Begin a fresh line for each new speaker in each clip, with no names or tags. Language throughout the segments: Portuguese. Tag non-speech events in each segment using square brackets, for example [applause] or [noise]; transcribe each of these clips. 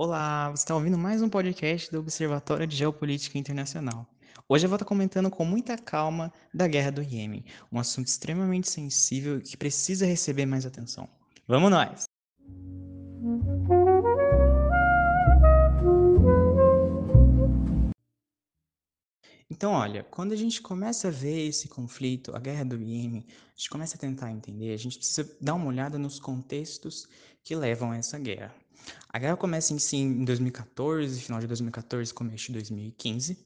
Olá, você está ouvindo mais um podcast do Observatório de Geopolítica Internacional. Hoje eu vou estar comentando com muita calma da guerra do Iêmen, um assunto extremamente sensível que precisa receber mais atenção. Vamos nós! Então, olha, quando a gente começa a ver esse conflito, a guerra do Iêmen, a gente começa a tentar entender, a gente precisa dar uma olhada nos contextos que levam a essa guerra. A guerra começa em si em 2014, final de 2014, começo de 2015,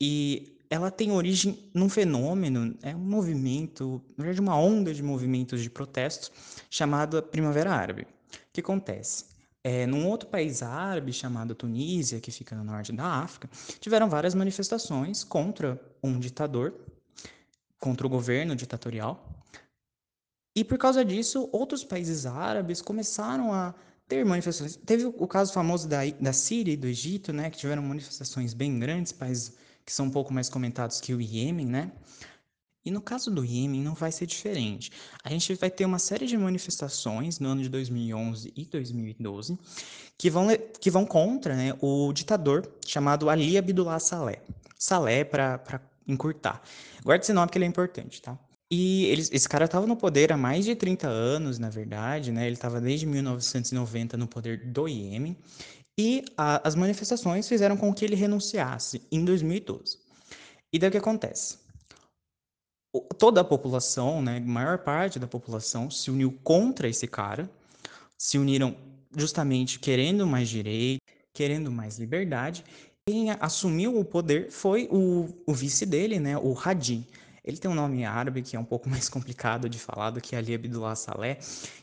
e ela tem origem num fenômeno, é um movimento, na verdade uma onda de movimentos de protestos chamada Primavera Árabe. O que acontece? É, num outro país árabe chamado Tunísia, que fica no norte da África, tiveram várias manifestações contra um ditador, contra o governo ditatorial. E por causa disso, outros países árabes começaram a ter manifestações. Teve o caso famoso da, da Síria e do Egito, né, que tiveram manifestações bem grandes, países que são um pouco mais comentados que o Iêmen, né? E no caso do Iêmen não vai ser diferente. A gente vai ter uma série de manifestações no ano de 2011 e 2012 que vão, que vão contra né, o ditador chamado Ali Abdullah Saleh. Saleh para encurtar. Guarde esse nome porque ele é importante, tá? E ele, esse cara estava no poder há mais de 30 anos, na verdade, né? Ele estava desde 1990 no poder do Iêmen. E a, as manifestações fizeram com que ele renunciasse em 2012. E daí o que acontece? O, toda a população, né, maior parte da população, se uniu contra esse cara, se uniram justamente querendo mais direito, querendo mais liberdade. Quem assumiu o poder foi o, o vice dele, né, o Hadi. Ele tem um nome árabe que é um pouco [laughs] mais complicado de falar do que Ali Abdullah Saleh.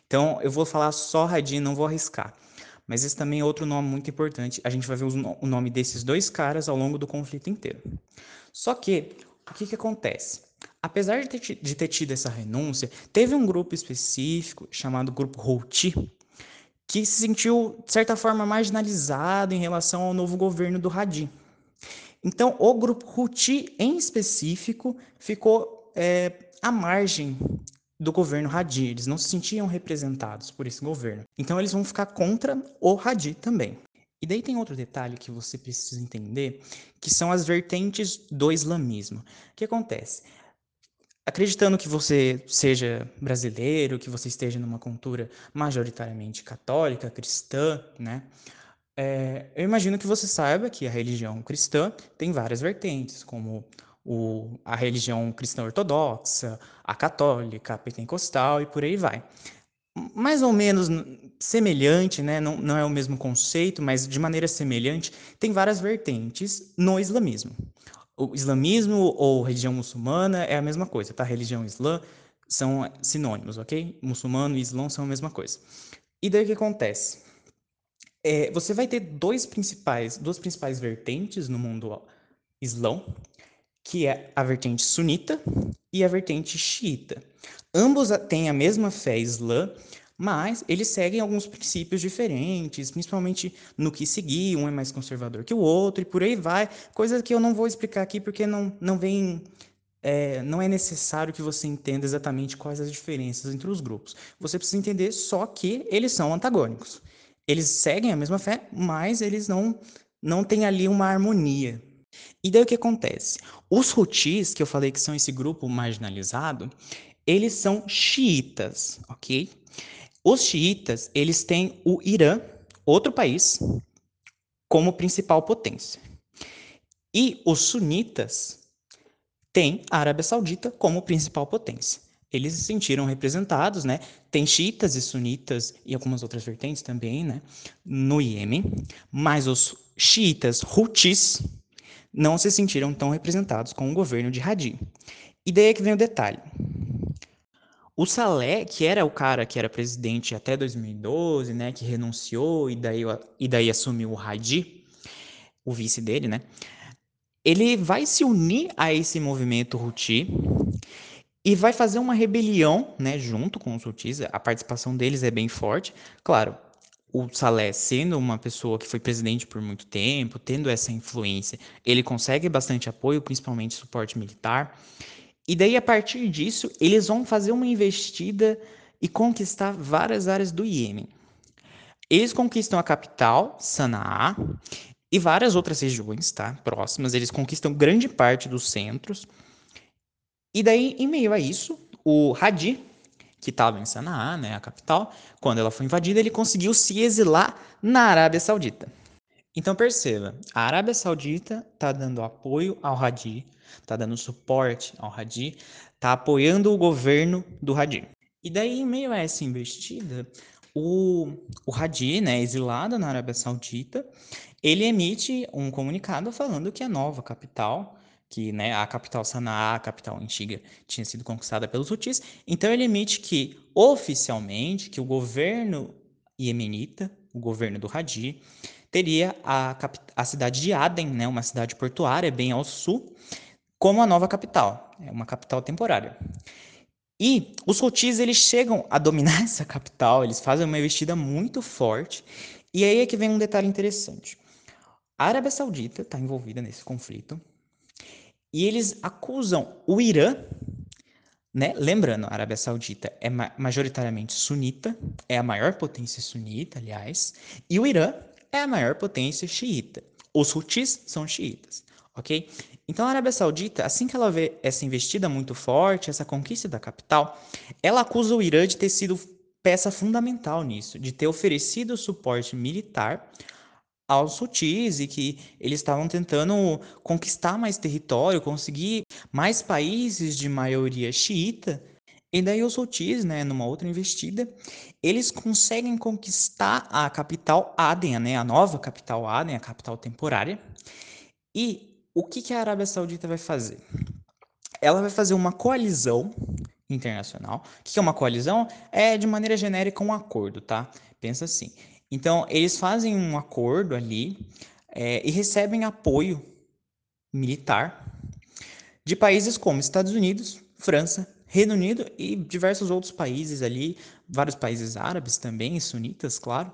Então, eu vou falar só Hadi, não vou arriscar. Mas esse também é outro nome muito importante. A gente vai ver o nome desses dois caras ao longo do conflito inteiro. Só que, o que, que acontece? Apesar de ter, de ter tido essa renúncia, teve um grupo específico, chamado Grupo Houthi, que se sentiu, de certa forma, marginalizado em relação ao novo governo do Hadi. Então, o grupo Houthi, em específico, ficou é, à margem do governo Hadi. Eles não se sentiam representados por esse governo. Então, eles vão ficar contra o Hadi também. E daí tem outro detalhe que você precisa entender, que são as vertentes do islamismo. O que acontece? Acreditando que você seja brasileiro, que você esteja numa cultura majoritariamente católica, cristã, né? É, eu imagino que você saiba que a religião cristã tem várias vertentes, como o, a religião cristã ortodoxa, a católica, a pentecostal e por aí vai. Mais ou menos semelhante, né? não, não é o mesmo conceito, mas de maneira semelhante, tem várias vertentes no islamismo. O islamismo ou religião muçulmana é a mesma coisa, tá? Religião islã são sinônimos, ok? Muçulmano e islã são a mesma coisa. E daí o que acontece? É, você vai ter dois principais, duas principais vertentes no mundo islão, que é a vertente sunita e a vertente xiita. Ambos têm a mesma fé islã, mas eles seguem alguns princípios diferentes, principalmente no que seguir, um é mais conservador que o outro, e por aí vai, coisa que eu não vou explicar aqui porque não, não vem. É, não é necessário que você entenda exatamente quais as diferenças entre os grupos. Você precisa entender só que eles são antagônicos eles seguem a mesma fé, mas eles não, não têm ali uma harmonia. E daí o que acontece? Os Houthis, que eu falei que são esse grupo marginalizado, eles são xiitas, ok? Os xiitas, eles têm o Irã, outro país, como principal potência. E os sunitas têm a Arábia Saudita como principal potência eles se sentiram representados, né? Tem xiitas e sunitas e algumas outras vertentes também, né? No Iêmen, mas os xiitas Houthis não se sentiram tão representados com o governo de Hadi. E daí é que vem o detalhe. O Saleh, que era o cara que era presidente até 2012, né, que renunciou e daí, e daí assumiu o Hadi, o vice dele, né? Ele vai se unir a esse movimento Houthi e vai fazer uma rebelião, né, junto com os Houthis. A participação deles é bem forte. Claro, o Saleh sendo uma pessoa que foi presidente por muito tempo, tendo essa influência, ele consegue bastante apoio, principalmente suporte militar. E daí a partir disso, eles vão fazer uma investida e conquistar várias áreas do Iêmen. Eles conquistam a capital, Sanaa, e várias outras regiões, tá? Próximas. Eles conquistam grande parte dos centros. E daí, em meio a isso, o Hadi, que estava em Sanaa, né, a capital, quando ela foi invadida, ele conseguiu se exilar na Arábia Saudita. Então perceba, a Arábia Saudita está dando apoio ao Hadi, está dando suporte ao Hadi, está apoiando o governo do Hadi. E daí, em meio a essa investida, o, o Hadi, né, exilado na Arábia Saudita, ele emite um comunicado falando que a nova capital, que né, a capital Sanaa, a capital antiga, tinha sido conquistada pelos Houthis, então ele emite que, oficialmente, que o governo iemenita, o governo do Hadi, teria a, a cidade de Aden, né, uma cidade portuária bem ao sul, como a nova capital, é uma capital temporária. E os Houthis eles chegam a dominar [laughs] essa capital, eles fazem uma investida muito forte. E aí é que vem um detalhe interessante. A Arábia Saudita está envolvida nesse conflito e eles acusam o Irã, né? Lembrando, a Arábia Saudita é majoritariamente sunita, é a maior potência sunita, aliás, e o Irã é a maior potência xiita. Os Houthis são xiitas, ok? Então a Arábia Saudita, assim que ela vê essa investida muito forte, essa conquista da capital, ela acusa o Irã de ter sido peça fundamental nisso, de ter oferecido suporte militar aos Houthis e que eles estavam tentando conquistar mais território, conseguir mais países de maioria xiita. E daí os Houthis, né, numa outra investida, eles conseguem conquistar a capital Aden, né, a nova capital Aden, a capital temporária. E o que, que a Arábia Saudita vai fazer? Ela vai fazer uma coalizão internacional. O que é uma coalizão? É, de maneira genérica, um acordo, tá? Pensa assim. Então, eles fazem um acordo ali é, e recebem apoio militar de países como Estados Unidos, França, Reino Unido e diversos outros países ali, vários países árabes também, sunitas, claro.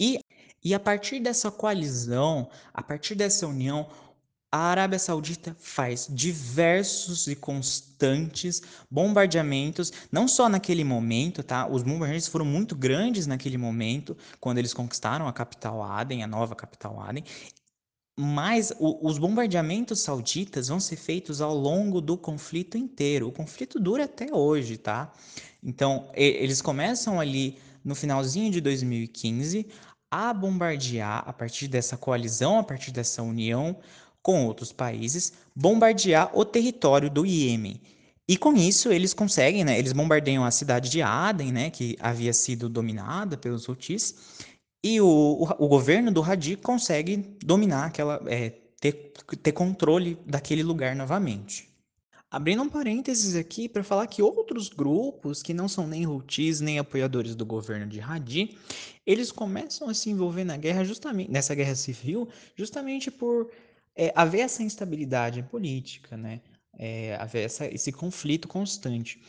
E, e a partir dessa coalizão, a partir dessa união, a Arábia Saudita faz diversos e constantes bombardeamentos, não só naquele momento, tá? Os bombardeamentos foram muito grandes naquele momento, quando eles conquistaram a capital Aden, a nova capital Aden, mas o, os bombardeamentos sauditas vão ser feitos ao longo do conflito inteiro. O conflito dura até hoje, tá? Então, e, eles começam ali no finalzinho de 2015 a bombardear a partir dessa coalizão, a partir dessa união com outros países, bombardear o território do Iêmen. E com isso eles conseguem, né? Eles bombardeiam a cidade de Aden, né? Que havia sido dominada pelos Houthis. E o, o, o governo do Hadi consegue dominar aquela, é, ter, ter controle daquele lugar novamente. Abrindo um parênteses aqui para falar que outros grupos que não são nem Houthis nem apoiadores do governo de Hadi, eles começam a se envolver na guerra justamente nessa guerra civil, justamente por é, haver essa instabilidade política, né? É, haver essa, esse conflito constante.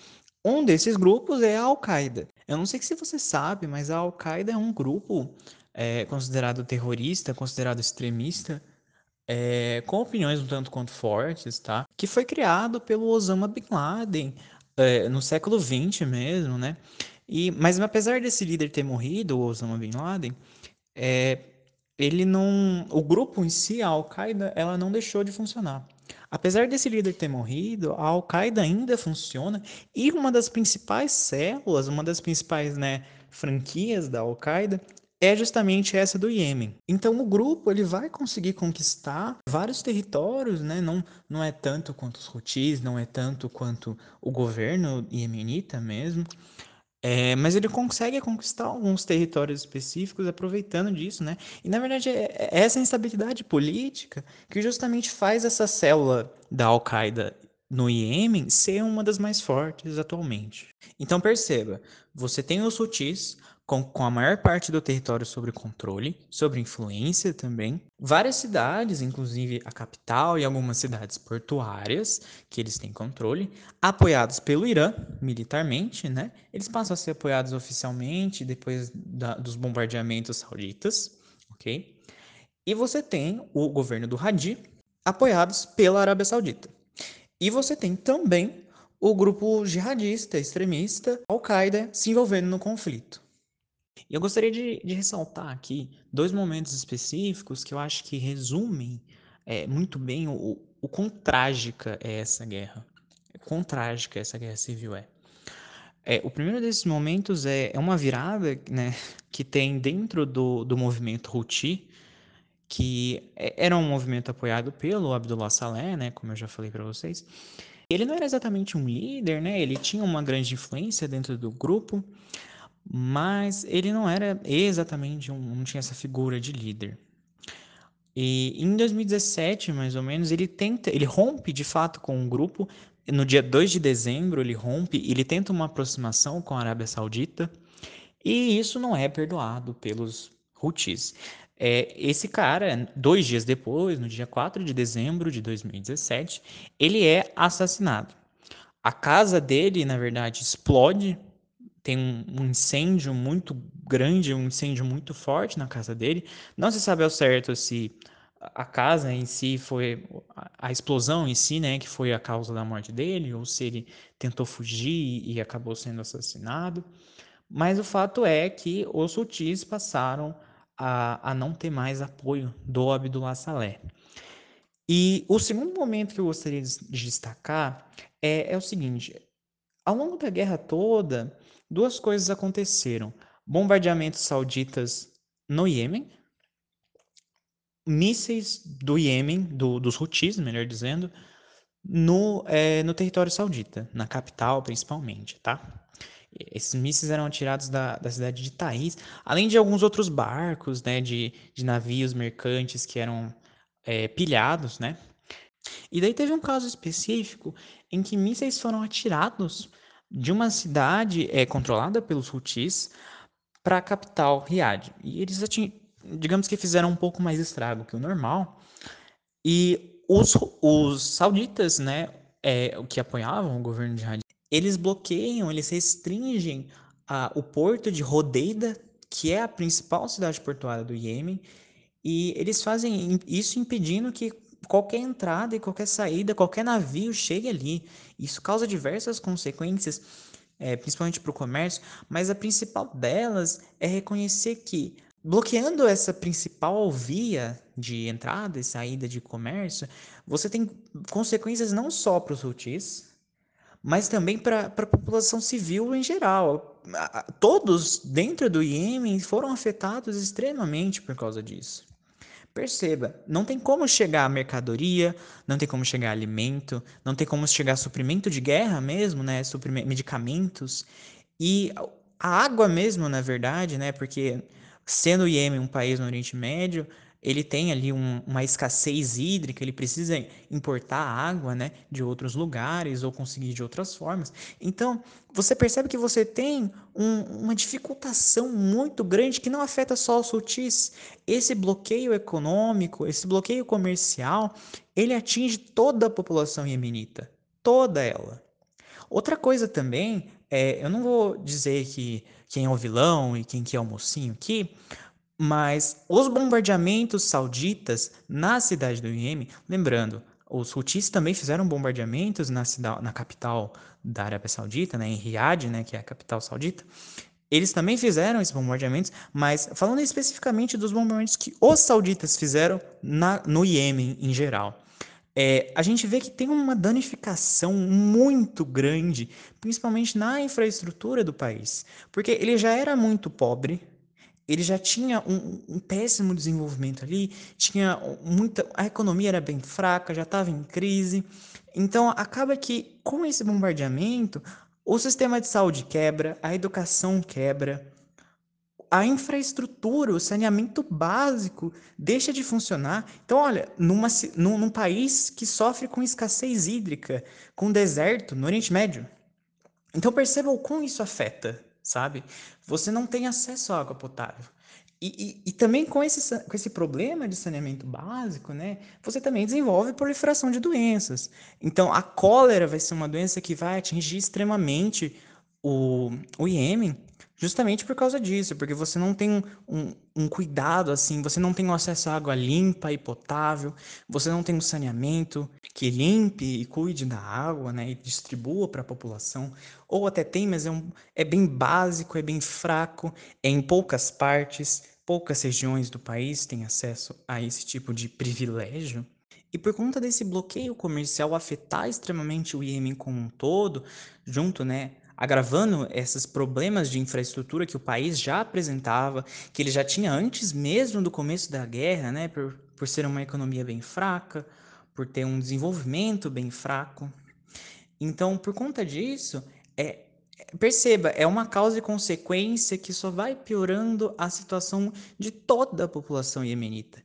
Um desses grupos é a Al-Qaeda. Eu não sei se você sabe, mas a Al-Qaeda é um grupo é, considerado terrorista, considerado extremista, é, com opiniões um tanto quanto fortes, tá? Que foi criado pelo Osama Bin Laden é, no século XX mesmo, né? E, mas apesar desse líder ter morrido, o Osama Bin Laden, é, ele não, o grupo em si, a Al-Qaeda, ela não deixou de funcionar. Apesar desse líder ter morrido, a Al-Qaeda ainda funciona e uma das principais células, uma das principais né, franquias da Al-Qaeda é justamente essa do Iêmen. Então o grupo ele vai conseguir conquistar vários territórios, né? não, não é tanto quanto os Houthis, não é tanto quanto o governo iemenita mesmo, é, mas ele consegue conquistar alguns territórios específicos aproveitando disso, né? E na verdade é, é essa instabilidade política que justamente faz essa célula da Al-Qaeda no Iêmen ser uma das mais fortes atualmente. Então perceba, você tem os Houthis, com, com a maior parte do território sob controle, sob influência também. Várias cidades, inclusive a capital e algumas cidades portuárias, que eles têm controle, apoiados pelo Irã militarmente, né? Eles passam a ser apoiados oficialmente depois da, dos bombardeamentos sauditas, ok? E você tem o governo do Hadi, apoiados pela Arábia Saudita. E você tem também o grupo jihadista, extremista, Al-Qaeda, se envolvendo no conflito. Eu gostaria de, de ressaltar aqui dois momentos específicos que eu acho que resumem é, muito bem o, o quão trágica é essa guerra. Quão trágica essa guerra civil é. É, o primeiro desses momentos é, é uma virada né, que tem dentro do, do movimento Houthi, que é, era um movimento apoiado pelo Abdullah Saleh, né, como eu já falei para vocês. Ele não era exatamente um líder, né, ele tinha uma grande influência dentro do grupo, mas ele não era exatamente um, não tinha essa figura de líder. E em 2017, mais ou menos, ele tenta, ele rompe de fato com o grupo, no dia 2 de dezembro, ele rompe, ele tenta uma aproximação com a Arábia Saudita, e isso não é perdoado pelos Houthis. É, esse cara, dois dias depois, no dia 4 de dezembro de 2017, ele é assassinado. A casa dele, na verdade, explode, tem um, incêndio muito grande, um incêndio muito forte na casa dele. Não se sabe ao certo se a casa em si foi a explosão em si, né, que foi a causa da morte dele, ou se ele tentou fugir e acabou sendo assassinado. Mas o fato é que os sutis passaram a, a não ter mais apoio do Abdullah Saleh. E o segundo momento que eu gostaria de destacar é, é o seguinte: ao longo da guerra toda, duas coisas aconteceram: bombardeamentos sauditas no Iêmen, mísseis do Iêmen, do, dos Houthis, melhor dizendo, no, é, no território saudita, na capital principalmente, tá? Esses mísseis eram atirados da, da cidade de Taiz, além de alguns outros barcos, né, de, de navios mercantes que eram é, pilhados, né? E daí teve um caso específico em que mísseis foram atirados de uma cidade é, controlada pelos Houthis para a capital, Riad. E eles digamos que fizeram um pouco mais estrago que o normal. E os, os sauditas, né, é, que apoiavam o governo de Hadi, eles bloqueiam, eles restringem a, o porto de Rodeida, que é a principal cidade portuária do Iêmen, e eles fazem isso impedindo que qualquer entrada e qualquer saída, qualquer navio chegue ali. Isso causa diversas consequências, é, principalmente para o comércio, mas a principal delas é reconhecer que bloqueando essa principal via de entrada e saída de comércio, você tem consequências não só para os Houthis, mas também para a população civil em geral. Todos dentro do Iêmen foram afetados extremamente por causa disso. Perceba, não tem como chegar a mercadoria, não tem como chegar alimento, não tem como chegar suprimento de guerra mesmo, né, medicamentos. E a água mesmo, na verdade, né, porque Sendo o Iêmen um país no Oriente Médio, ele tem ali um, uma escassez hídrica, ele precisa importar água né, de outros lugares ou conseguir de outras formas. Então, você percebe que você tem um, uma dificultação muito grande que não afeta só os sutis. Esse bloqueio econômico, esse bloqueio comercial, ele atinge toda a população iemenita, toda ela. Outra coisa também, é, eu não vou dizer que quem é o vilão e quem que é o mocinho aqui, mas os bombardeamentos sauditas na cidade do Iêmen, lembrando, os Houthis também fizeram bombardeamentos na, cidade, na capital da Arábia Saudita, né, em Riad, né, que é a capital saudita. Eles também fizeram esses bombardeamentos, mas falando especificamente dos bombardeamentos que os sauditas fizeram na, no Iêmen em geral é, a gente vê que tem uma danificação muito grande, principalmente na infraestrutura do país, porque ele já era muito pobre, ele já tinha um, um péssimo desenvolvimento ali, tinha muita, a economia era bem fraca, já estava em crise, então acaba que com esse bombardeamento o sistema de saúde quebra, a educação quebra, a infraestrutura, o saneamento básico deixa de funcionar. Então, olha, numa, num, num país que sofre com escassez hídrica, com deserto, no Oriente Médio. Então, perceba o quão isso afeta, sabe? Você não tem acesso à água potável. E, e, e, também com esse, com esse problema de saneamento básico, né, você também desenvolve proliferação de doenças. Então, a cólera vai ser uma doença que vai atingir extremamente o, o Iêmen. Justamente por causa disso, porque você não tem um, um, cuidado assim, você não tem acesso à água limpa e potável, você não tem um saneamento que limpe e cuide da água, né, e distribua para a população, ou até tem, mas é, um, é bem básico, é bem fraco, é em poucas partes, poucas regiões do país têm acesso a esse tipo de privilégio. E por conta desse bloqueio comercial afetar extremamente o Iêmen como um todo, junto, né, agravando esses problemas de infraestrutura que o país já apresentava, que ele já tinha antes mesmo do começo da guerra, né, por, por ser uma economia bem fraca, por ter um desenvolvimento bem fraco. Então, por conta disso, é, perceba, é uma causa e consequência que só vai piorando a situação de toda a população iemenita.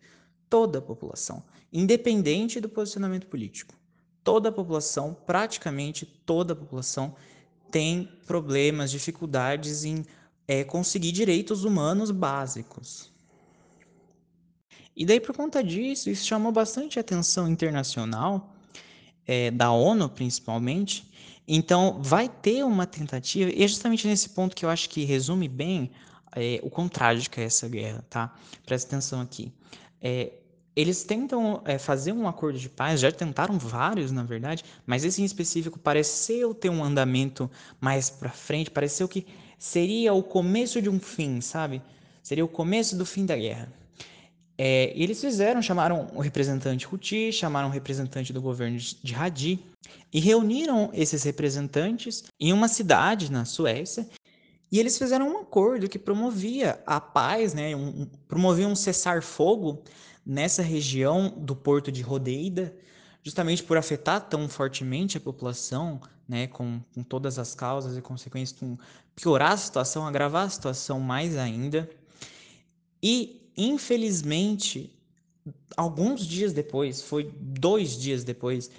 Toda a população, independente do posicionamento político. Toda a população, praticamente toda a população, tem problemas, dificuldades em é, conseguir direitos humanos básicos. E daí, por conta disso, isso chamou bastante atenção internacional, é, da ONU principalmente. Então, vai ter uma tentativa, e é justamente nesse ponto que eu acho que resume bem é, o quão trágica é essa guerra, tá? Presta atenção aqui. É, eles tentam é, fazer um acordo de paz, já tentaram vários, na verdade, mas esse em específico pareceu ter um andamento mais para frente, pareceu que seria o começo de um fim, sabe? Seria o começo do fim da guerra. É, e eles fizeram, chamaram o representante Houthi, chamaram o representante do governo de Hadi e reuniram esses representantes em uma cidade na Suécia e eles fizeram um acordo que promovia a paz, né, um, promovia um cessar-fogo nessa região do porto de Rodeida, justamente por afetar tão fortemente a população, né, com, com todas as causas e consequências, com piorar a situação, agravar a situação mais ainda. E, infelizmente, alguns dias depois, foi dois dias depois,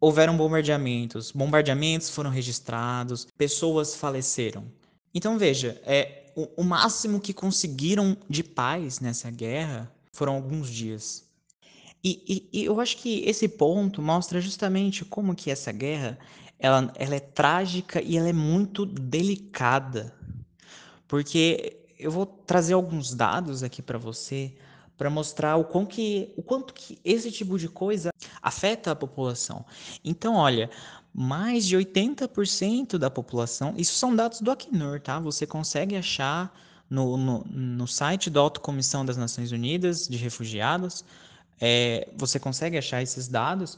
houveram bombardeamentos. Bombardeamentos foram registrados, pessoas faleceram. Então veja, é o, o máximo que conseguiram de paz nessa guerra foram alguns dias. E, e, e, eu acho que esse ponto mostra justamente como que essa guerra ela, ela é trágica e ela é muito delicada. Porque eu vou trazer alguns dados aqui para você para mostrar o, quão que, o quanto que esse tipo de coisa afeta a população. Então, olha, mais de 80% da população, isso são dados do Acnur, tá? Você consegue achar no, no, no site da Alta Comissão das Nações Unidas de Refugiados, é, você consegue achar esses dados.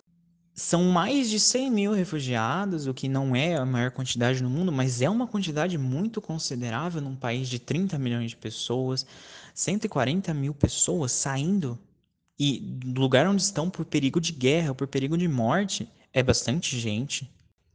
São mais de 100 mil refugiados, o que não é a maior quantidade no mundo, mas é uma quantidade muito considerável num país de 30 milhões de pessoas, 140 mil pessoas saindo e do lugar onde estão por perigo de guerra, por perigo de morte, é bastante gente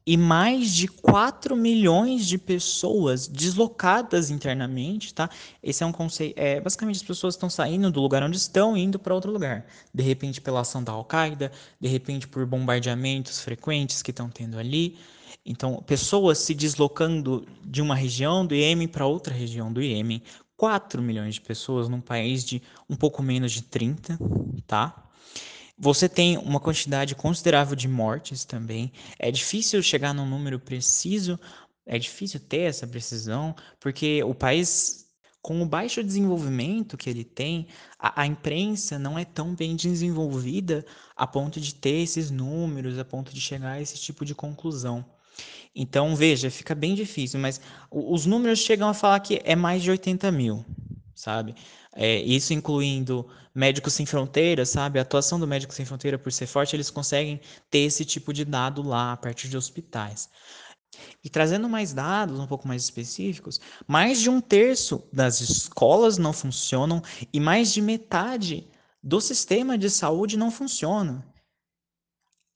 e mais de 4 milhões de pessoas deslocadas internamente, tá? Esse é um conceito, é, basicamente as pessoas estão saindo do lugar onde estão indo para outro lugar. De repente pela ação da Al-Qaeda, de repente por bombardeamentos frequentes que estão tendo ali. Então, pessoas se deslocando de uma região do Iêmen para outra região do Iêmen. 4 milhões de pessoas num país de um pouco menos de 30, tá? Você tem uma quantidade considerável de mortes também. É difícil chegar num número preciso, é difícil ter essa precisão, porque o país, com o baixo desenvolvimento que ele tem, a, a imprensa não é tão bem desenvolvida a ponto de ter esses números, a ponto de chegar a esse tipo de conclusão. Então, veja, fica bem difícil, mas os números chegam a falar que é mais de 80 mil, sabe? É, isso incluindo Médicos Sem Fronteiras, sabe? A atuação do Médico Sem Fronteira, por ser forte, eles conseguem ter esse tipo de dado lá a partir de hospitais. E trazendo mais dados um pouco mais específicos, mais de um terço das escolas não funcionam e mais de metade do sistema de saúde não funciona.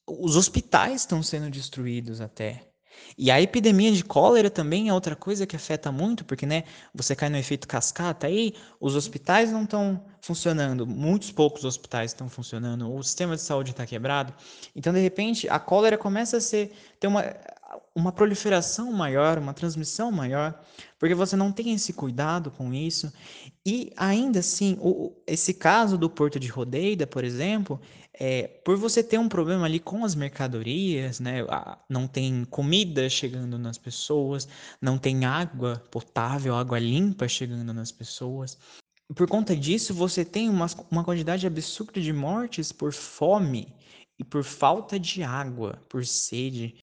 Os hospitais estão sendo destruídos até. E a epidemia de cólera também é outra coisa que afeta muito, porque né, você cai no efeito cascata aí, os hospitais não estão funcionando, muitos poucos hospitais estão funcionando, o sistema de saúde está quebrado. Então, de repente, a cólera começa a ser ter uma, uma proliferação maior, uma transmissão maior, porque você não tem esse cuidado com isso. E ainda assim, o, esse caso do Porto de Rodeida, por exemplo, é, por você ter um problema ali com as mercadorias, né? Não tem comida chegando nas pessoas, não tem água potável, água limpa chegando nas pessoas. Por conta disso, você tem uma, uma quantidade absurda de mortes por fome e por falta de água, por sede.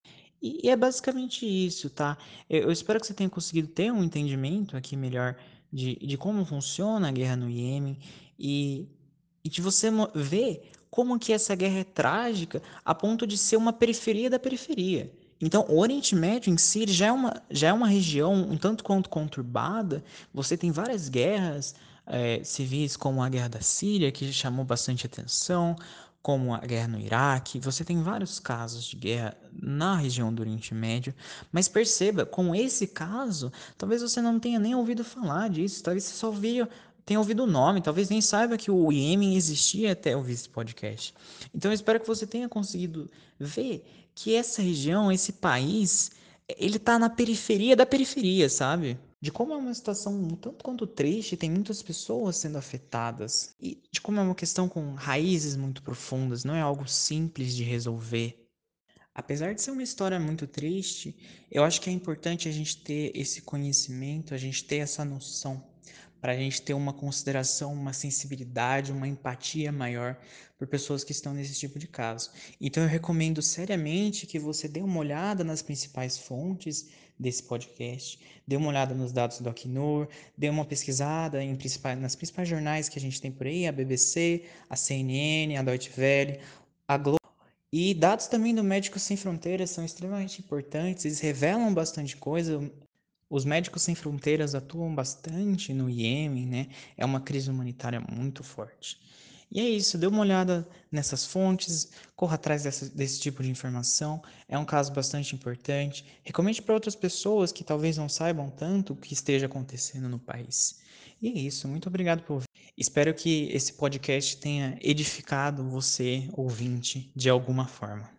E, é basicamente isso, tá? Eu, eu, espero que você tenha conseguido ter um entendimento aqui melhor de, de como funciona a guerra no Iêmen e, e de você ver como que essa guerra é trágica a ponto de ser uma periferia da periferia. Então, o Oriente Médio em si já é uma, já é uma região um tanto quanto conturbada. Você tem várias guerras é, civis, como a Guerra da Síria, que chamou bastante atenção como a guerra no Iraque, você tem vários casos de guerra na região do Oriente Médio, mas perceba, com esse caso, talvez você não tenha nem ouvido falar disso, talvez você só tenha ouvido o nome, talvez nem saiba que o Iêmen existia até ouvir esse podcast. Então eu espero que você tenha conseguido ver que essa região, esse país, ele está na periferia da periferia, sabe? De como é uma situação um tanto quanto triste, tem muitas pessoas sendo afetadas, e de como é uma questão com raízes muito profundas, não é algo simples de resolver. Apesar de ser uma história muito triste, eu acho que é importante a gente ter esse conhecimento, a gente ter essa noção para a gente ter uma consideração, uma sensibilidade, uma empatia maior por pessoas que estão nesse tipo de caso. Então eu recomendo seriamente que você dê uma olhada nas principais fontes desse podcast, dê uma olhada nos dados do Acnur, dê uma pesquisada em principais, nas principais jornais que a gente tem por aí, a BBC, a CNN, a Deutsche Welle, a Globo. E dados também do Médicos Sem Fronteiras são extremamente importantes, eles revelam bastante coisa, os Médicos Sem Fronteiras atuam bastante no Iêmen, né? É uma crise humanitária muito forte. E é isso, dê uma olhada nessas fontes, corra atrás dessa, desse tipo de informação. É um caso bastante importante. Recomende para outras pessoas que talvez não saibam tanto o que esteja acontecendo no país. E é isso, muito obrigado por ouvir. Espero que esse podcast tenha edificado você, ouvinte, de alguma forma.